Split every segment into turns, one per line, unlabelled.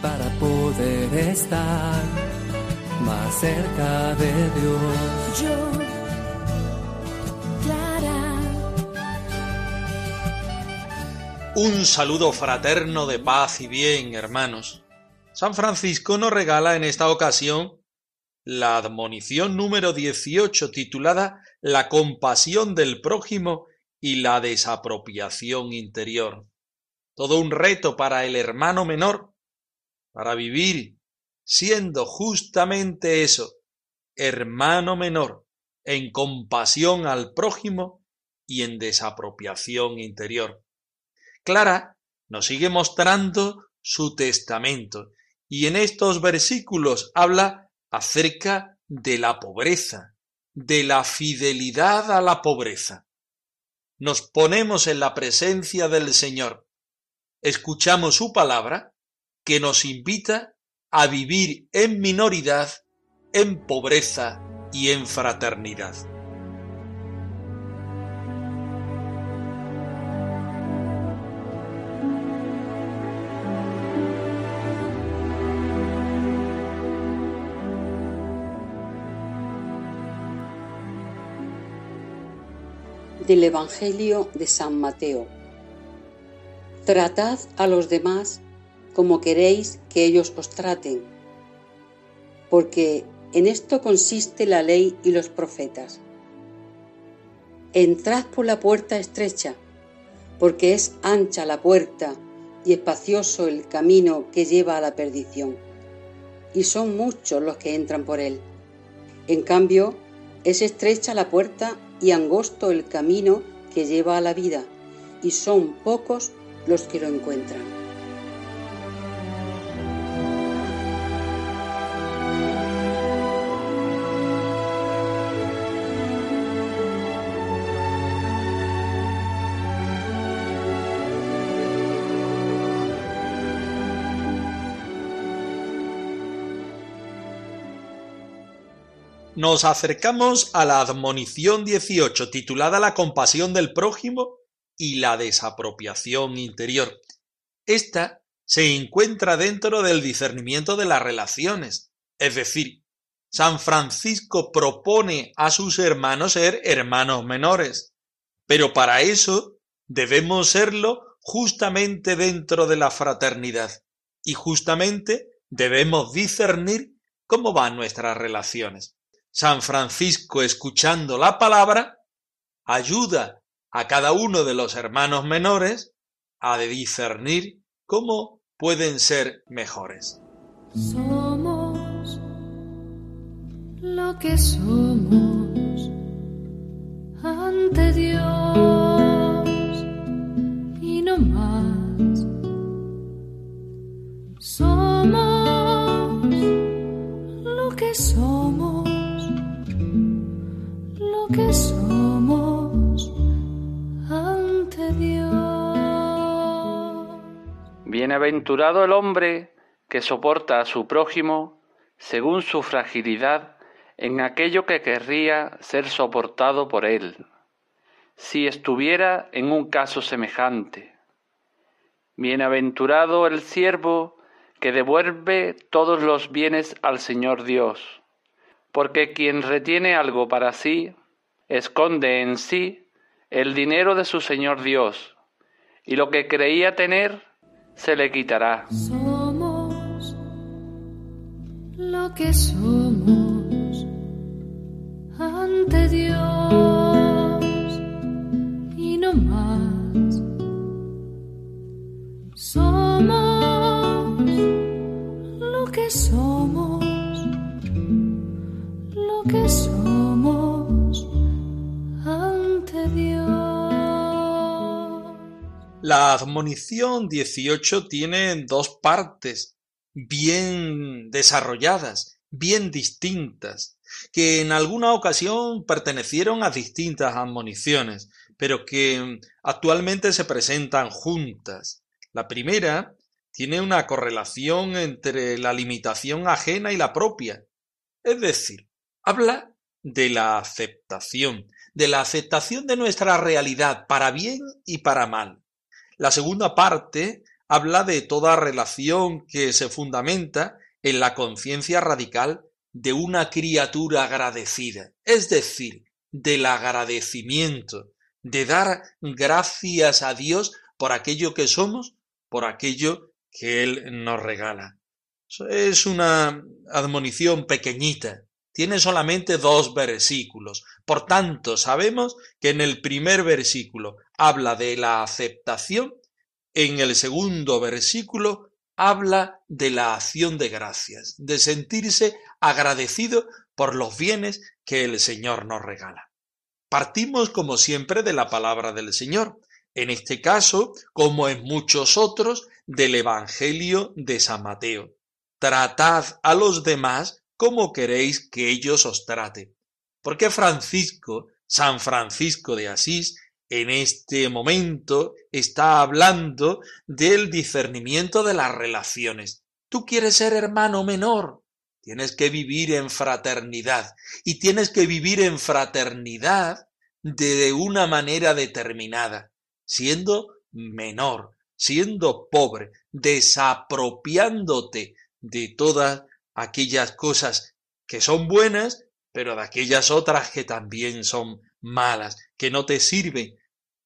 para poder estar más cerca de Dios.
Yo, Clara,
Un saludo fraterno de paz y bien, hermanos. San Francisco nos regala en esta ocasión la admonición número 18 titulada La compasión del prójimo y la desapropiación interior. Todo un reto para el hermano menor, para vivir siendo justamente eso, hermano menor, en compasión al prójimo y en desapropiación interior. Clara nos sigue mostrando su testamento y en estos versículos habla acerca de la pobreza, de la fidelidad a la pobreza. Nos ponemos en la presencia del Señor, escuchamos su palabra que nos invita a vivir en minoridad, en pobreza y en fraternidad.
Del Evangelio de San Mateo. Tratad a los demás como queréis que ellos os traten, porque en esto consiste la ley y los profetas. Entrad por la puerta estrecha, porque es ancha la puerta y espacioso el camino que lleva a la perdición, y son muchos los que entran por él. En cambio, es estrecha la puerta y angosto el camino que lleva a la vida, y son pocos los que lo encuentran.
Nos acercamos a la admonición 18 titulada La compasión del prójimo y la desapropiación interior. Esta se encuentra dentro del discernimiento de las relaciones, es decir, San Francisco propone a sus hermanos ser hermanos menores, pero para eso debemos serlo justamente dentro de la fraternidad y justamente debemos discernir cómo van nuestras relaciones. San Francisco, escuchando la palabra, ayuda a cada uno de los hermanos menores a discernir cómo pueden ser mejores.
somos lo que somos ante Dios y no más. Somos lo que somos, que somos ante Dios.
Bienaventurado el hombre que soporta a su prójimo según su fragilidad en aquello que querría ser soportado por él, si estuviera en un caso semejante. Bienaventurado el siervo que devuelve todos los bienes al Señor Dios, porque quien retiene algo para sí, esconde en sí el dinero de su Señor Dios, y lo que creía tener se le quitará.
Somos lo que somos ante Dios y no más. Somos lo que somos, lo que somos
La admonición 18 tiene dos partes bien desarrolladas, bien distintas, que en alguna ocasión pertenecieron a distintas admoniciones, pero que actualmente se presentan juntas. La primera tiene una correlación entre la limitación ajena y la propia, es decir, habla de la aceptación, de la aceptación de nuestra realidad para bien y para mal. La segunda parte habla de toda relación que se fundamenta en la conciencia radical de una criatura agradecida, es decir, del agradecimiento, de dar gracias a Dios por aquello que somos, por aquello que Él nos regala. Es una admonición pequeñita, tiene solamente dos versículos. Por tanto, sabemos que en el primer versículo habla de la aceptación, en el segundo versículo habla de la acción de gracias, de sentirse agradecido por los bienes que el Señor nos regala. Partimos, como siempre, de la palabra del Señor, en este caso, como en muchos otros, del Evangelio de San Mateo. Tratad a los demás cómo queréis que ellos os traten. Porque Francisco, San Francisco de Asís, en este momento está hablando del discernimiento de las relaciones. Tú quieres ser hermano menor, tienes que vivir en fraternidad y tienes que vivir en fraternidad de una manera determinada, siendo menor, siendo pobre, desapropiándote de todas aquellas cosas que son buenas, pero de aquellas otras que también son malas, que no te sirven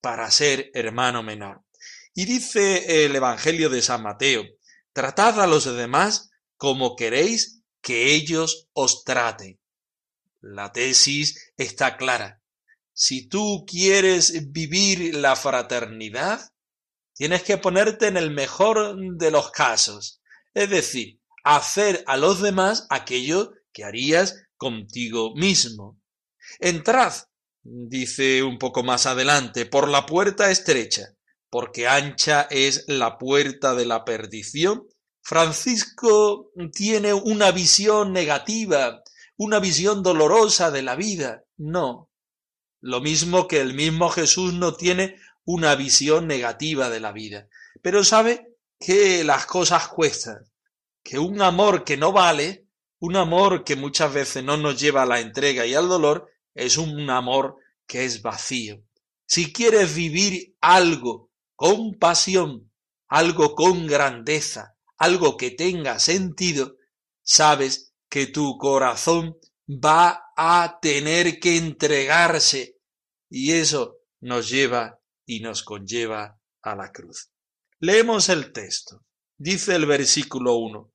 para ser hermano menor. Y dice el Evangelio de San Mateo, tratad a los demás como queréis que ellos os traten. La tesis está clara. Si tú quieres vivir la fraternidad, tienes que ponerte en el mejor de los casos, es decir, hacer a los demás aquello que harías contigo mismo. Entrad, dice un poco más adelante, por la puerta estrecha, porque ancha es la puerta de la perdición. Francisco tiene una visión negativa, una visión dolorosa de la vida. No. Lo mismo que el mismo Jesús no tiene una visión negativa de la vida. Pero sabe que las cosas cuestan que un amor que no vale, un amor que muchas veces no nos lleva a la entrega y al dolor, es un amor que es vacío. Si quieres vivir algo con pasión, algo con grandeza, algo que tenga sentido, sabes que tu corazón va a tener que entregarse y eso nos lleva y nos conlleva a la cruz. Leemos el texto. Dice el versículo 1.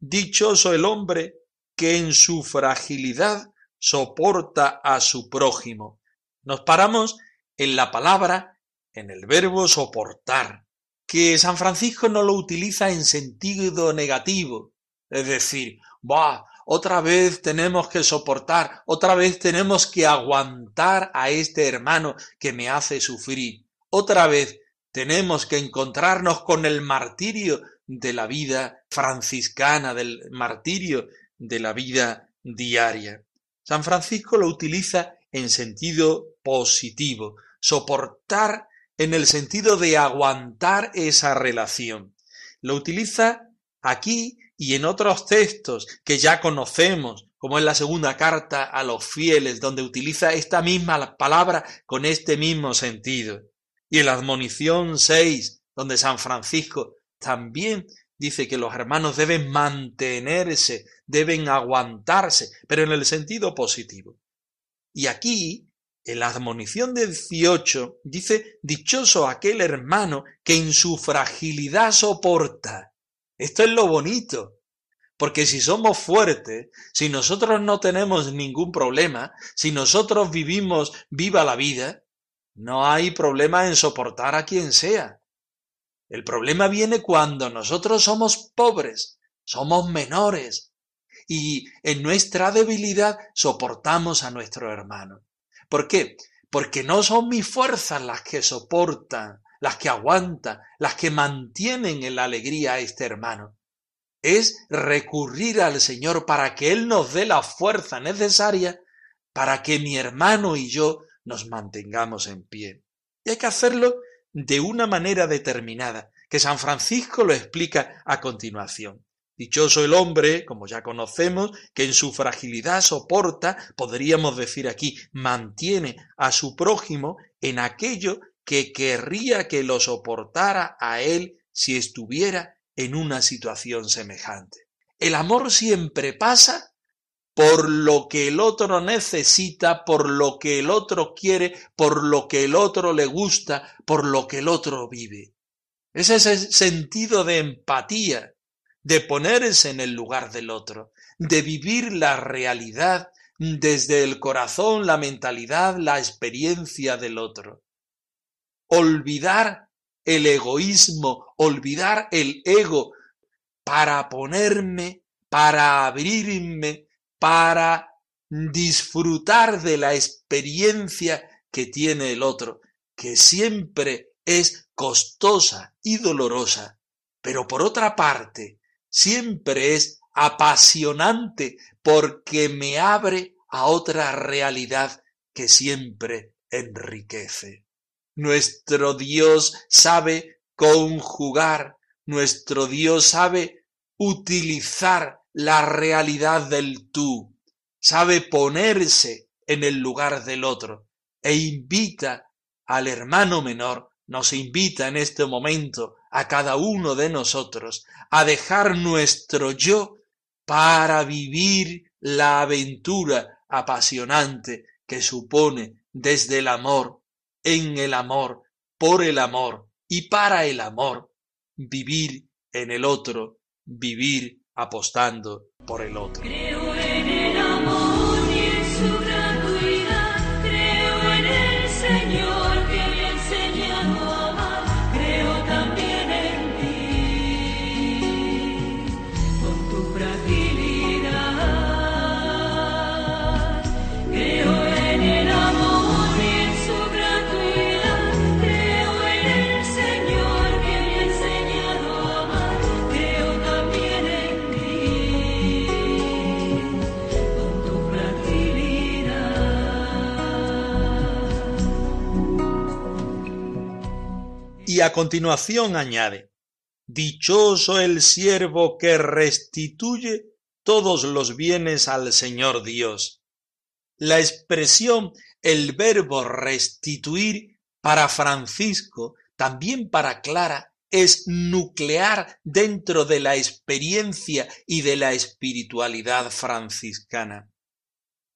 Dichoso el hombre que en su fragilidad soporta a su prójimo. Nos paramos en la palabra, en el verbo soportar, que San Francisco no lo utiliza en sentido negativo, es decir, va, otra vez tenemos que soportar, otra vez tenemos que aguantar a este hermano que me hace sufrir, otra vez tenemos que encontrarnos con el martirio de la vida franciscana, del martirio de la vida diaria. San Francisco lo utiliza en sentido positivo, soportar en el sentido de aguantar esa relación. Lo utiliza aquí y en otros textos que ya conocemos, como en la segunda carta a los fieles, donde utiliza esta misma palabra con este mismo sentido. Y en la admonición 6, donde San Francisco también dice que los hermanos deben mantenerse, deben aguantarse, pero en el sentido positivo. Y aquí, en la admonición de 18, dice, dichoso aquel hermano que en su fragilidad soporta. Esto es lo bonito, porque si somos fuertes, si nosotros no tenemos ningún problema, si nosotros vivimos viva la vida, no hay problema en soportar a quien sea. El problema viene cuando nosotros somos pobres, somos menores y en nuestra debilidad soportamos a nuestro hermano. ¿Por qué? Porque no son mis fuerzas las que soportan, las que aguantan, las que mantienen en la alegría a este hermano. Es recurrir al Señor para que Él nos dé la fuerza necesaria para que mi hermano y yo nos mantengamos en pie. Y hay que hacerlo de una manera determinada, que San Francisco lo explica a continuación. Dichoso el hombre, como ya conocemos, que en su fragilidad soporta, podríamos decir aquí, mantiene a su prójimo en aquello que querría que lo soportara a él si estuviera en una situación semejante. El amor siempre pasa por lo que el otro necesita, por lo que el otro quiere, por lo que el otro le gusta, por lo que el otro vive. Es ese sentido de empatía, de ponerse en el lugar del otro, de vivir la realidad desde el corazón, la mentalidad, la experiencia del otro. Olvidar el egoísmo, olvidar el ego para ponerme, para abrirme, para disfrutar de la experiencia que tiene el otro, que siempre es costosa y dolorosa, pero por otra parte, siempre es apasionante porque me abre a otra realidad que siempre enriquece. Nuestro Dios sabe conjugar, nuestro Dios sabe utilizar la realidad del tú, sabe ponerse en el lugar del otro e invita al hermano menor, nos invita en este momento a cada uno de nosotros a dejar nuestro yo para vivir la aventura apasionante que supone desde el amor, en el amor, por el amor y para el amor, vivir en el otro, vivir apostando por el otro.
Y a
continuación añade, Dichoso el siervo que restituye todos los bienes al Señor Dios. La expresión, el verbo restituir para Francisco, también para Clara, es nuclear dentro de la experiencia y de la espiritualidad franciscana.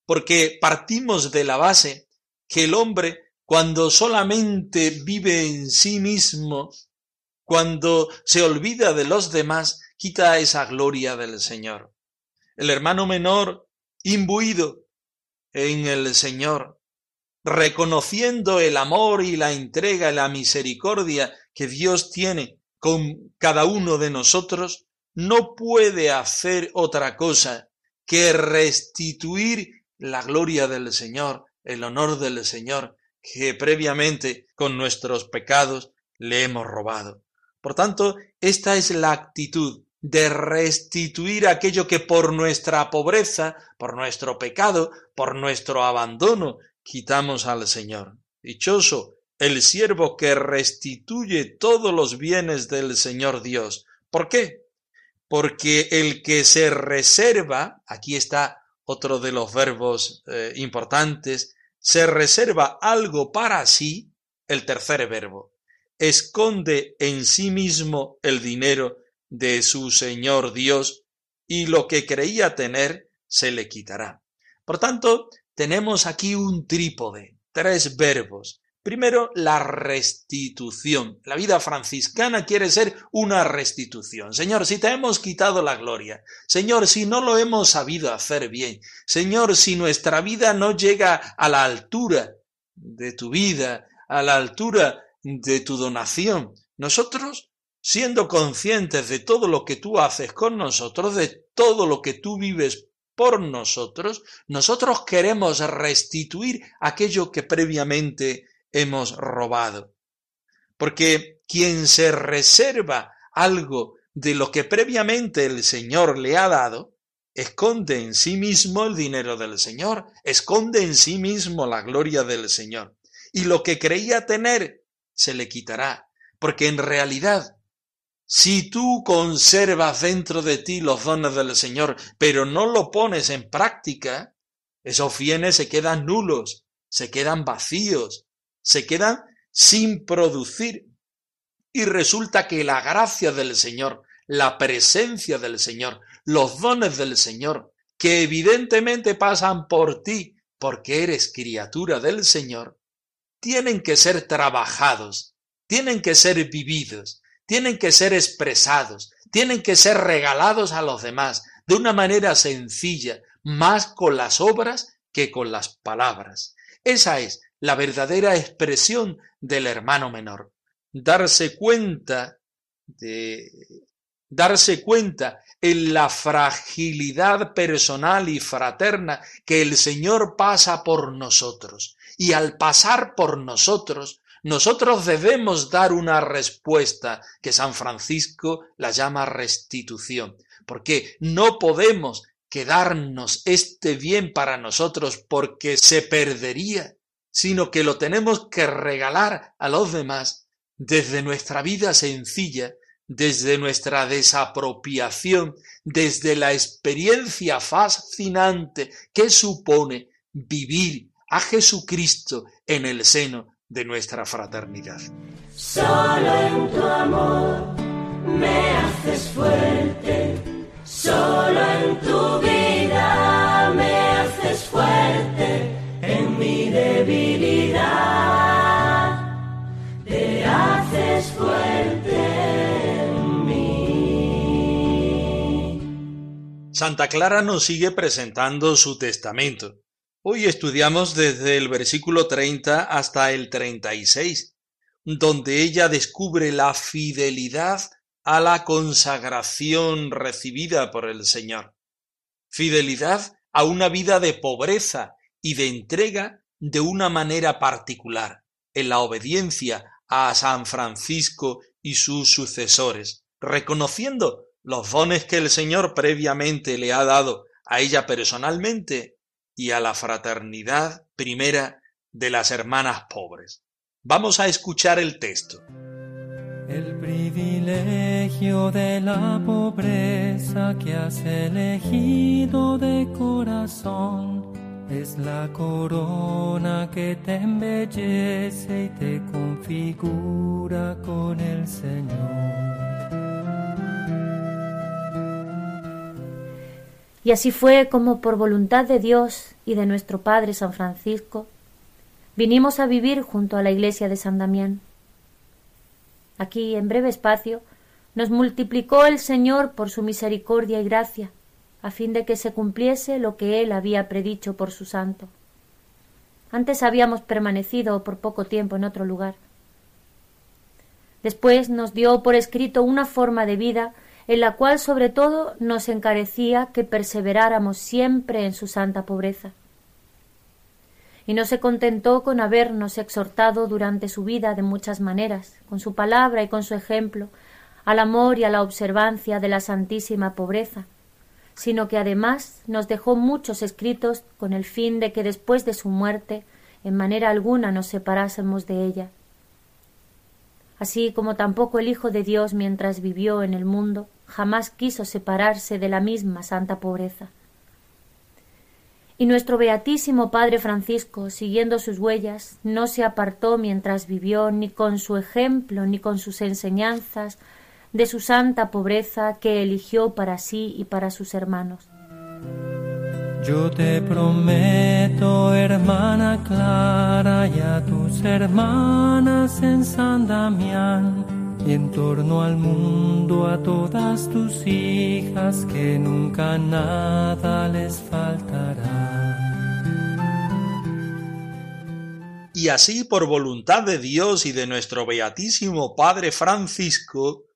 Porque partimos de la base que el hombre, cuando solamente vive en sí mismo, cuando se olvida de los demás, quita esa gloria del Señor. El hermano menor, imbuido en el Señor, reconociendo el amor y la entrega y la misericordia que Dios tiene con cada uno de nosotros, no puede hacer otra cosa que restituir la gloria del Señor, el honor del Señor, que previamente con nuestros pecados le hemos robado. Por tanto, esta es la actitud de restituir aquello que por nuestra pobreza, por nuestro pecado, por nuestro abandono, quitamos al Señor. Dichoso el siervo que restituye todos los bienes del Señor Dios. ¿Por qué? Porque el que se reserva, aquí está otro de los verbos eh, importantes, se reserva algo para sí, el tercer verbo, esconde en sí mismo el dinero de su Señor Dios y lo que creía tener se le quitará. Por tanto, tenemos aquí un trípode, tres verbos. Primero, la restitución. La vida franciscana quiere ser una restitución. Señor, si te hemos quitado la gloria, Señor, si no lo hemos sabido hacer bien, Señor, si nuestra vida no llega a la altura de tu vida, a la altura de tu donación, nosotros, siendo conscientes de todo lo que tú haces con nosotros, de todo lo que tú vives por nosotros, nosotros queremos restituir aquello que previamente hemos robado. porque quien se reserva algo de lo que previamente el Señor le ha dado, esconde en sí mismo el dinero del Señor, esconde en sí mismo la gloria del Señor. Y lo que creía tener se le quitará, porque en realidad, si tú conservas dentro de ti los dones del Señor, pero no lo pones en práctica, esos bienes se quedan nulos, se quedan vacíos, se quedan sin producir. Y resulta que la gracia del Señor, la presencia del Señor, los dones del Señor, que evidentemente pasan por ti porque eres criatura del Señor, tienen que ser trabajados, tienen que ser vividos, tienen que ser expresados, tienen que ser regalados a los demás de una manera sencilla, más con las obras que con las palabras. Esa es la verdadera expresión del hermano menor. Darse cuenta de darse cuenta en la fragilidad personal y fraterna que el Señor pasa por nosotros. Y al pasar por nosotros, nosotros debemos dar una respuesta que San Francisco la llama restitución, porque no podemos quedarnos este bien para nosotros porque se perdería, sino que lo tenemos que regalar a los demás desde nuestra vida sencilla desde nuestra desapropiación, desde la experiencia fascinante que supone vivir a Jesucristo en el seno de nuestra fraternidad.
Solo en tu amor me haces fuerte, solo en tu vida
Santa Clara nos sigue presentando su testamento. Hoy estudiamos desde el versículo 30 hasta el 36, donde ella descubre la fidelidad a la consagración recibida por el Señor. Fidelidad a una vida de pobreza y de entrega de una manera particular, en la obediencia a San Francisco y sus sucesores, reconociendo los dones que el Señor previamente le ha dado a ella personalmente y a la fraternidad primera de las hermanas pobres. Vamos a escuchar el texto.
El privilegio de la pobreza que has elegido de corazón es la corona que te embellece y te configura con el Señor.
Y así fue como por voluntad de Dios y de nuestro Padre San Francisco, vinimos a vivir junto a la iglesia de San Damián. Aquí, en breve espacio, nos multiplicó el Señor por su misericordia y gracia, a fin de que se cumpliese lo que Él había predicho por su santo. Antes habíamos permanecido por poco tiempo en otro lugar. Después nos dio por escrito una forma de vida en la cual sobre todo nos encarecía que perseveráramos siempre en su santa pobreza. Y no se contentó con habernos exhortado durante su vida de muchas maneras, con su palabra y con su ejemplo, al amor y a la observancia de la santísima pobreza, sino que además nos dejó muchos escritos con el fin de que después de su muerte en manera alguna nos separásemos de ella. Así como tampoco el Hijo de Dios mientras vivió en el mundo jamás quiso separarse de la misma santa pobreza. Y nuestro beatísimo Padre Francisco, siguiendo sus huellas, no se apartó mientras vivió ni con su ejemplo ni con sus enseñanzas de su santa pobreza que eligió para sí y para sus hermanos.
Yo te prometo, hermana Clara, y a tus hermanas en San Damián, y en torno al mundo a todas tus hijas, que nunca nada les faltará.
Y así, por voluntad de Dios y de nuestro Beatísimo Padre Francisco,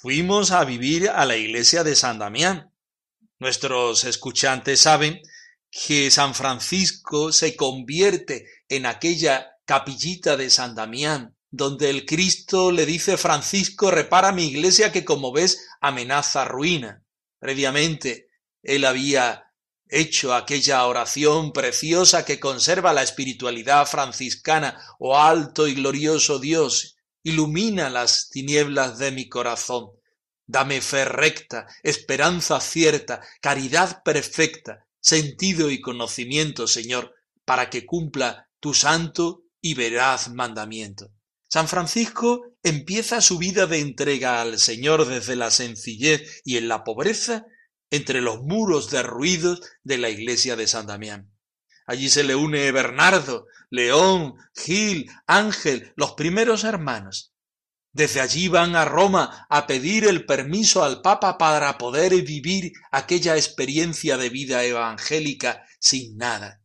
fuimos a vivir a la iglesia de San Damián. Nuestros escuchantes saben que San Francisco se convierte en aquella capillita de San Damián donde el Cristo le dice Francisco, repara mi iglesia que como ves amenaza ruina. Previamente él había hecho aquella oración preciosa que conserva la espiritualidad franciscana, oh alto y glorioso Dios, ilumina las tinieblas de mi corazón. Dame fe recta, esperanza cierta, caridad perfecta, sentido y conocimiento, Señor, para que cumpla tu santo y veraz mandamiento. San Francisco empieza su vida de entrega al Señor desde la sencillez y en la pobreza entre los muros derruidos de la iglesia de San Damián. Allí se le une Bernardo, León, Gil, Ángel, los primeros hermanos. Desde allí van a Roma a pedir el permiso al Papa para poder vivir aquella experiencia de vida evangélica sin nada.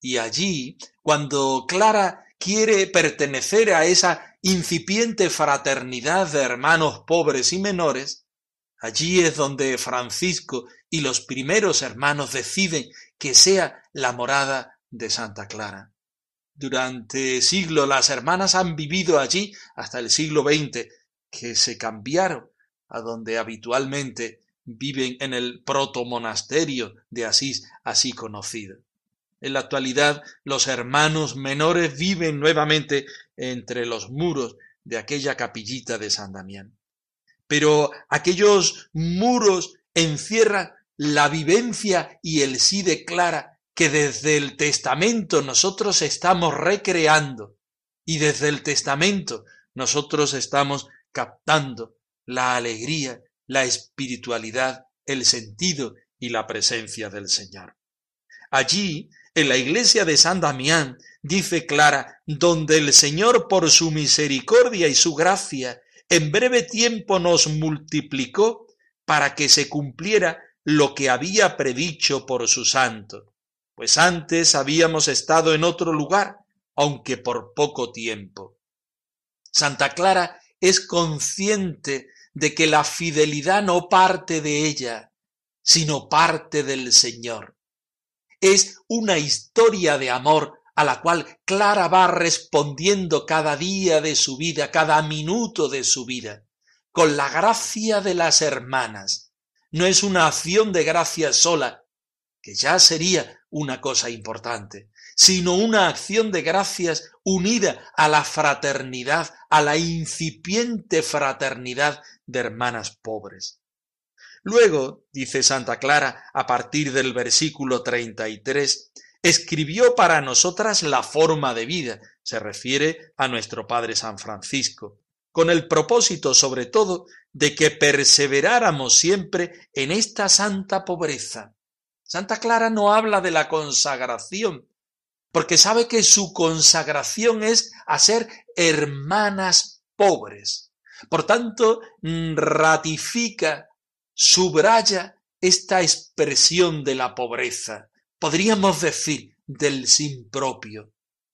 Y allí, cuando Clara quiere pertenecer a esa incipiente fraternidad de hermanos pobres y menores, allí es donde Francisco y los primeros hermanos deciden que sea la morada de Santa Clara. Durante siglos las hermanas han vivido allí hasta el siglo XX, que se cambiaron a donde habitualmente viven en el protomonasterio de Asís, así conocido. En la actualidad, los hermanos menores viven nuevamente entre los muros de aquella capillita de San Damián. Pero aquellos muros encierran la vivencia y el sí declara que desde el testamento nosotros estamos recreando y desde el testamento nosotros estamos captando la alegría, la espiritualidad, el sentido y la presencia del Señor. Allí en la iglesia de San Damián, dice Clara, donde el Señor por su misericordia y su gracia en breve tiempo nos multiplicó para que se cumpliera lo que había predicho por su santo, pues antes habíamos estado en otro lugar, aunque por poco tiempo. Santa Clara es consciente de que la fidelidad no parte de ella, sino parte del Señor es una historia de amor a la cual Clara va respondiendo cada día de su vida, cada minuto de su vida, con la gracia de las hermanas. No es una acción de gracia sola, que ya sería una cosa importante, sino una acción de gracias unida a la fraternidad, a la incipiente fraternidad de hermanas pobres. Luego, dice Santa Clara a partir del versículo 33, escribió para nosotras la forma de vida, se refiere a nuestro Padre San Francisco, con el propósito sobre todo de que perseveráramos siempre en esta santa pobreza. Santa Clara no habla de la consagración, porque sabe que su consagración es a ser hermanas pobres. Por tanto, mm, ratifica subraya esta expresión de la pobreza, podríamos decir del sin propio,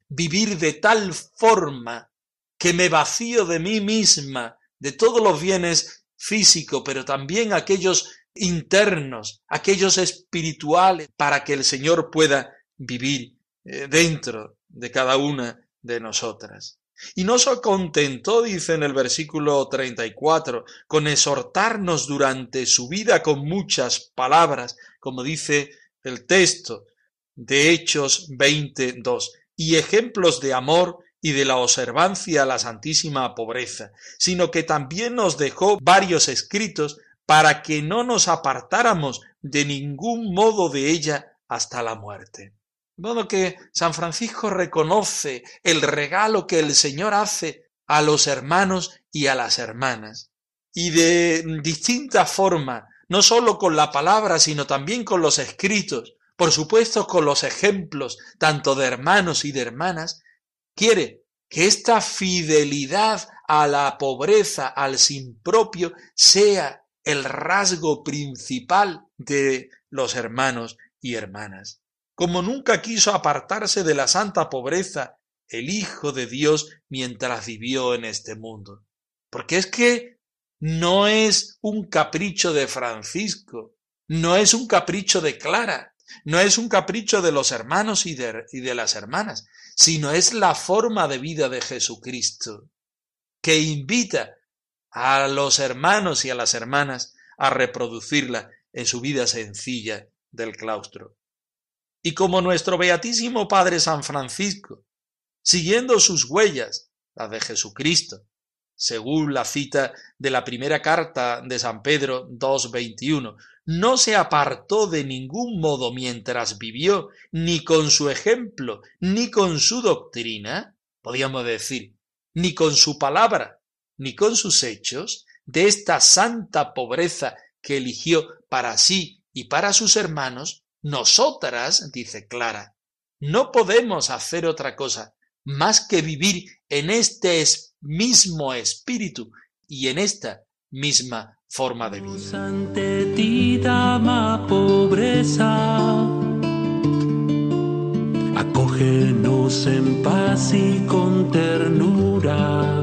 vivir de tal forma que me vacío de mí misma, de todos los bienes físicos, pero también aquellos internos, aquellos espirituales, para que el Señor pueda vivir eh, dentro de cada una de nosotras. Y no se contentó, dice en el versículo 34, con exhortarnos durante su vida con muchas palabras, como dice el texto de Hechos 22, y ejemplos de amor y de la observancia a la santísima pobreza, sino que también nos dejó varios escritos para que no nos apartáramos de ningún modo de ella hasta la muerte. De modo que San Francisco reconoce el regalo que el Señor hace a los hermanos y a las hermanas. Y de distinta forma, no sólo con la palabra, sino también con los escritos, por supuesto con los ejemplos, tanto de hermanos y de hermanas, quiere que esta fidelidad a la pobreza, al sin propio, sea el rasgo principal de los hermanos y hermanas como nunca quiso apartarse de la santa pobreza el Hijo de Dios mientras vivió en este mundo. Porque es que no es un capricho de Francisco, no es un capricho de Clara, No es un capricho de los hermanos y de, y de las hermanas, sino es la forma de vida de Jesucristo, que invita a los hermanos y a las hermanas a reproducirla en su vida sencilla del claustro. Y como nuestro Beatísimo Padre San Francisco, siguiendo sus huellas, las de Jesucristo, según la cita de la primera carta de San Pedro 2.21, no se apartó de ningún modo mientras vivió, ni con su ejemplo, ni con su doctrina, podríamos decir, ni con su palabra, ni con sus hechos, de esta santa pobreza que eligió para sí y para sus hermanos, nosotras, dice Clara, no podemos hacer otra cosa más que vivir en este mismo espíritu y en esta misma forma de vida.
Ante ti, dama pobreza, acógenos en paz y con ternura.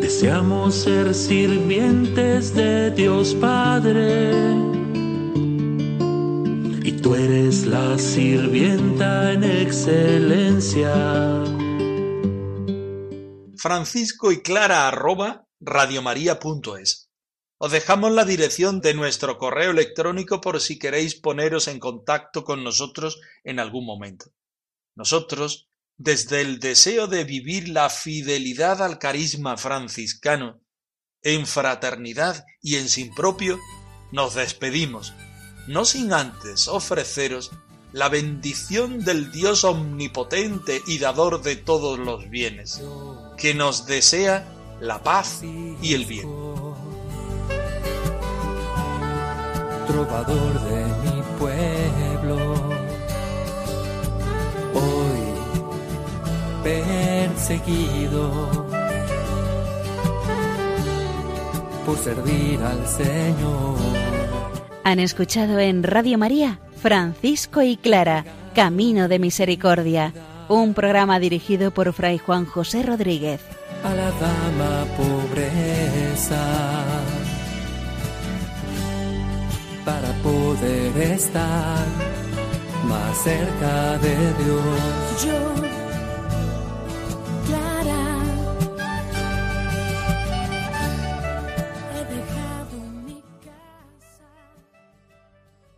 Deseamos ser sirvientes de Dios Padre. Y tú eres la sirvienta en excelencia.
Francisco y Clara arroba radiomaria.es. Os dejamos la dirección de nuestro correo electrónico por si queréis poneros en contacto con nosotros en algún momento. Nosotros, desde el deseo de vivir la fidelidad al carisma franciscano, en fraternidad y en sin propio, nos despedimos, no sin antes ofreceros la bendición del Dios omnipotente y dador de todos los bienes, que nos desea la paz y el bien.
Trovador de mi pueblo, hoy perseguido por servir al Señor.
Han escuchado en Radio María Francisco y Clara, Camino de Misericordia, un programa dirigido por Fray Juan José Rodríguez.
a la dama pobreza para poder estar más cerca de Dios.
Yo